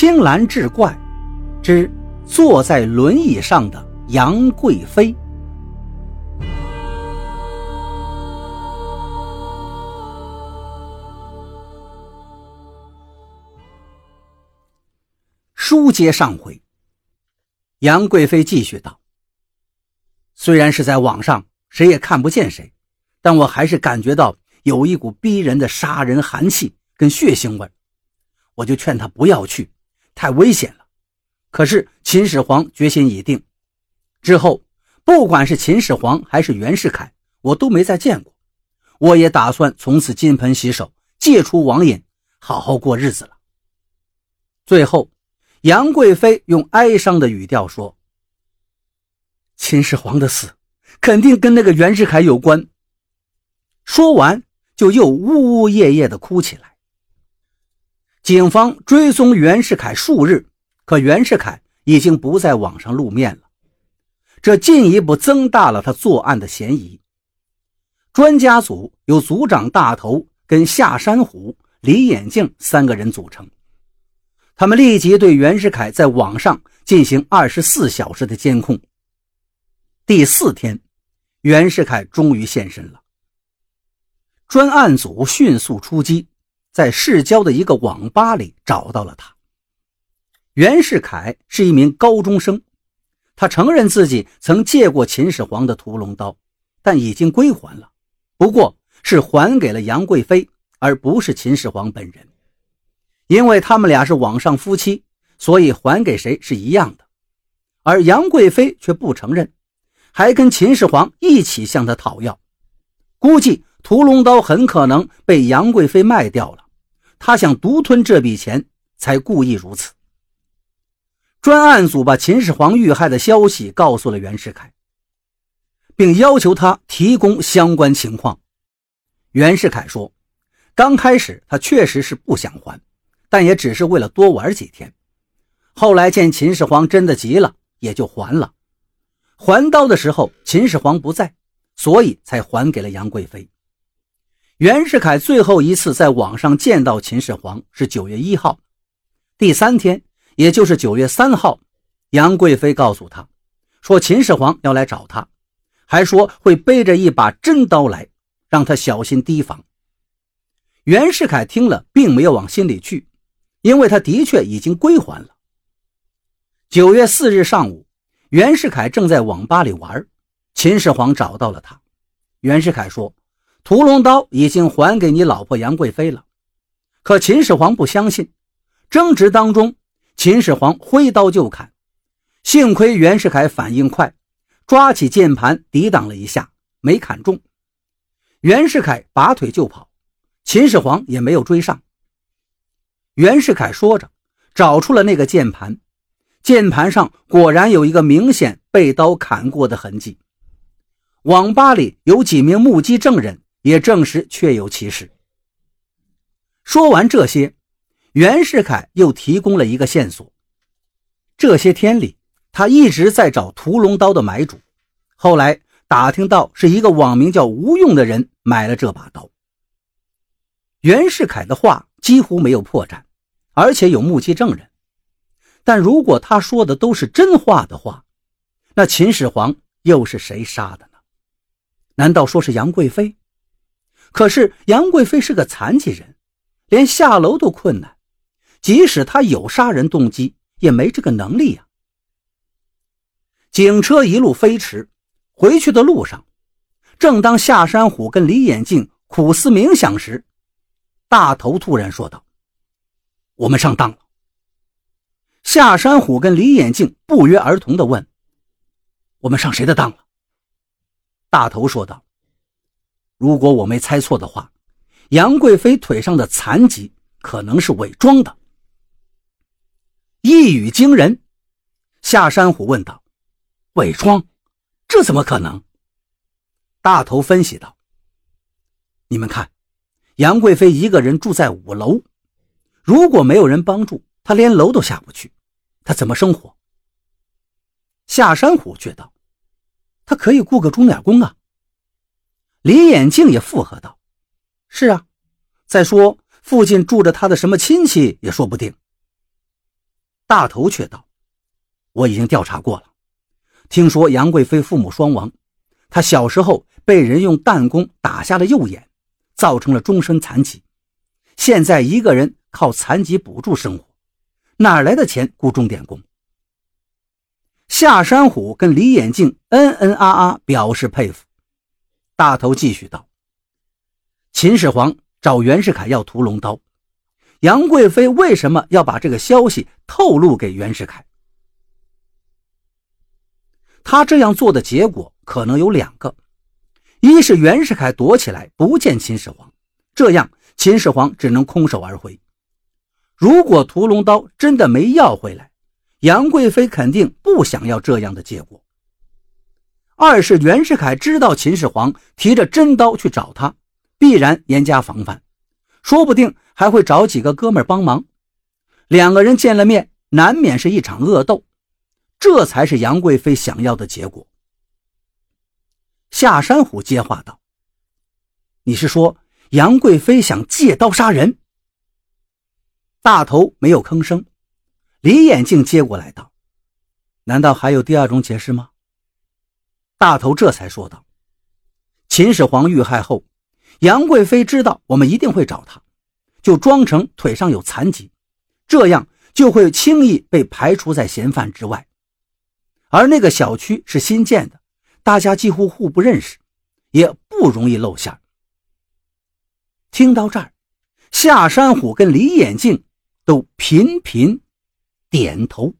青蓝志怪之坐在轮椅上的杨贵妃。书接上回，杨贵妃继续道：“虽然是在网上，谁也看不见谁，但我还是感觉到有一股逼人的杀人寒气跟血腥味。我就劝他不要去，太危险了。可是秦始皇决心已定，之后不管是秦始皇还是袁世凯，我都没再见过。我也打算从此金盆洗手，戒除网瘾，好好过日子了。”最后。杨贵妃用哀伤的语调说：“秦始皇的死肯定跟那个袁世凯有关。”说完，就又呜呜咽咽地哭起来。警方追踪袁世凯数日，可袁世凯已经不在网上露面了，这进一步增大了他作案的嫌疑。专家组由组长大头跟夏山虎、李眼镜三个人组成。他们立即对袁世凯在网上进行二十四小时的监控。第四天，袁世凯终于现身了。专案组迅速出击，在市郊的一个网吧里找到了他。袁世凯是一名高中生，他承认自己曾借过秦始皇的屠龙刀，但已经归还了，不过是还给了杨贵妃，而不是秦始皇本人。因为他们俩是网上夫妻，所以还给谁是一样的。而杨贵妃却不承认，还跟秦始皇一起向他讨要。估计屠龙刀很可能被杨贵妃卖掉了，他想独吞这笔钱，才故意如此。专案组把秦始皇遇害的消息告诉了袁世凯，并要求他提供相关情况。袁世凯说：“刚开始他确实是不想还。”但也只是为了多玩几天，后来见秦始皇真的急了，也就还了。还刀的时候，秦始皇不在，所以才还给了杨贵妃。袁世凯最后一次在网上见到秦始皇是九月一号，第三天，也就是九月三号，杨贵妃告诉他，说秦始皇要来找他，还说会背着一把真刀来，让他小心提防。袁世凯听了，并没有往心里去。因为他的确已经归还了。九月四日上午，袁世凯正在网吧里玩，秦始皇找到了他。袁世凯说：“屠龙刀已经还给你老婆杨贵妃了。”可秦始皇不相信。争执当中，秦始皇挥刀就砍，幸亏袁世凯反应快，抓起键盘抵挡了一下，没砍中。袁世凯拔腿就跑，秦始皇也没有追上。袁世凯说着，找出了那个键盘，键盘上果然有一个明显被刀砍过的痕迹。网吧里有几名目击证人也证实确有其事。说完这些，袁世凯又提供了一个线索：这些天里，他一直在找屠龙刀的买主，后来打听到是一个网名叫吴用的人买了这把刀。袁世凯的话几乎没有破绽。而且有目击证人，但如果他说的都是真话的话，那秦始皇又是谁杀的呢？难道说是杨贵妃？可是杨贵妃是个残疾人，连下楼都困难，即使他有杀人动机，也没这个能力呀。警车一路飞驰，回去的路上，正当夏山虎跟李眼镜苦思冥想时，大头突然说道。我们上当了。夏山虎跟李眼镜不约而同地问：“我们上谁的当了？”大头说道：“如果我没猜错的话，杨贵妃腿上的残疾可能是伪装的。”一语惊人，夏山虎问道：“伪装？这怎么可能？”大头分析道：“你们看，杨贵妃一个人住在五楼。”如果没有人帮助她，连楼都下不去，她怎么生活？夏山虎却道：“他可以雇个钟点工啊。”李眼镜也附和道：“是啊，再说附近住着他的什么亲戚也说不定。”大头却道：“我已经调查过了，听说杨贵妃父母双亡，她小时候被人用弹弓打瞎了右眼，造成了终身残疾，现在一个人靠残疾补助生活，哪来的钱雇钟点工？”夏山虎跟李眼镜嗯嗯啊啊表示佩服。大头继续道：“秦始皇找袁世凯要屠龙刀，杨贵妃为什么要把这个消息透露给袁世凯？他这样做的结果可能有两个：一是袁世凯躲起来不见秦始皇，这样秦始皇只能空手而回；如果屠龙刀真的没要回来，杨贵妃肯定不想要这样的结果。二是袁世凯知道秦始皇提着真刀去找他，必然严加防范，说不定还会找几个哥们帮忙。两个人见了面，难免是一场恶斗，这才是杨贵妃想要的结果。夏山虎接话道：“你是说杨贵妃想借刀杀人？”大头没有吭声。李眼镜接过来道：“难道还有第二种解释吗？”大头这才说道：“秦始皇遇害后，杨贵妃知道我们一定会找他，就装成腿上有残疾，这样就会轻易被排除在嫌犯之外。而那个小区是新建的，大家几乎互不认识，也不容易露馅。”听到这儿，夏山虎跟李眼镜都频频。点头。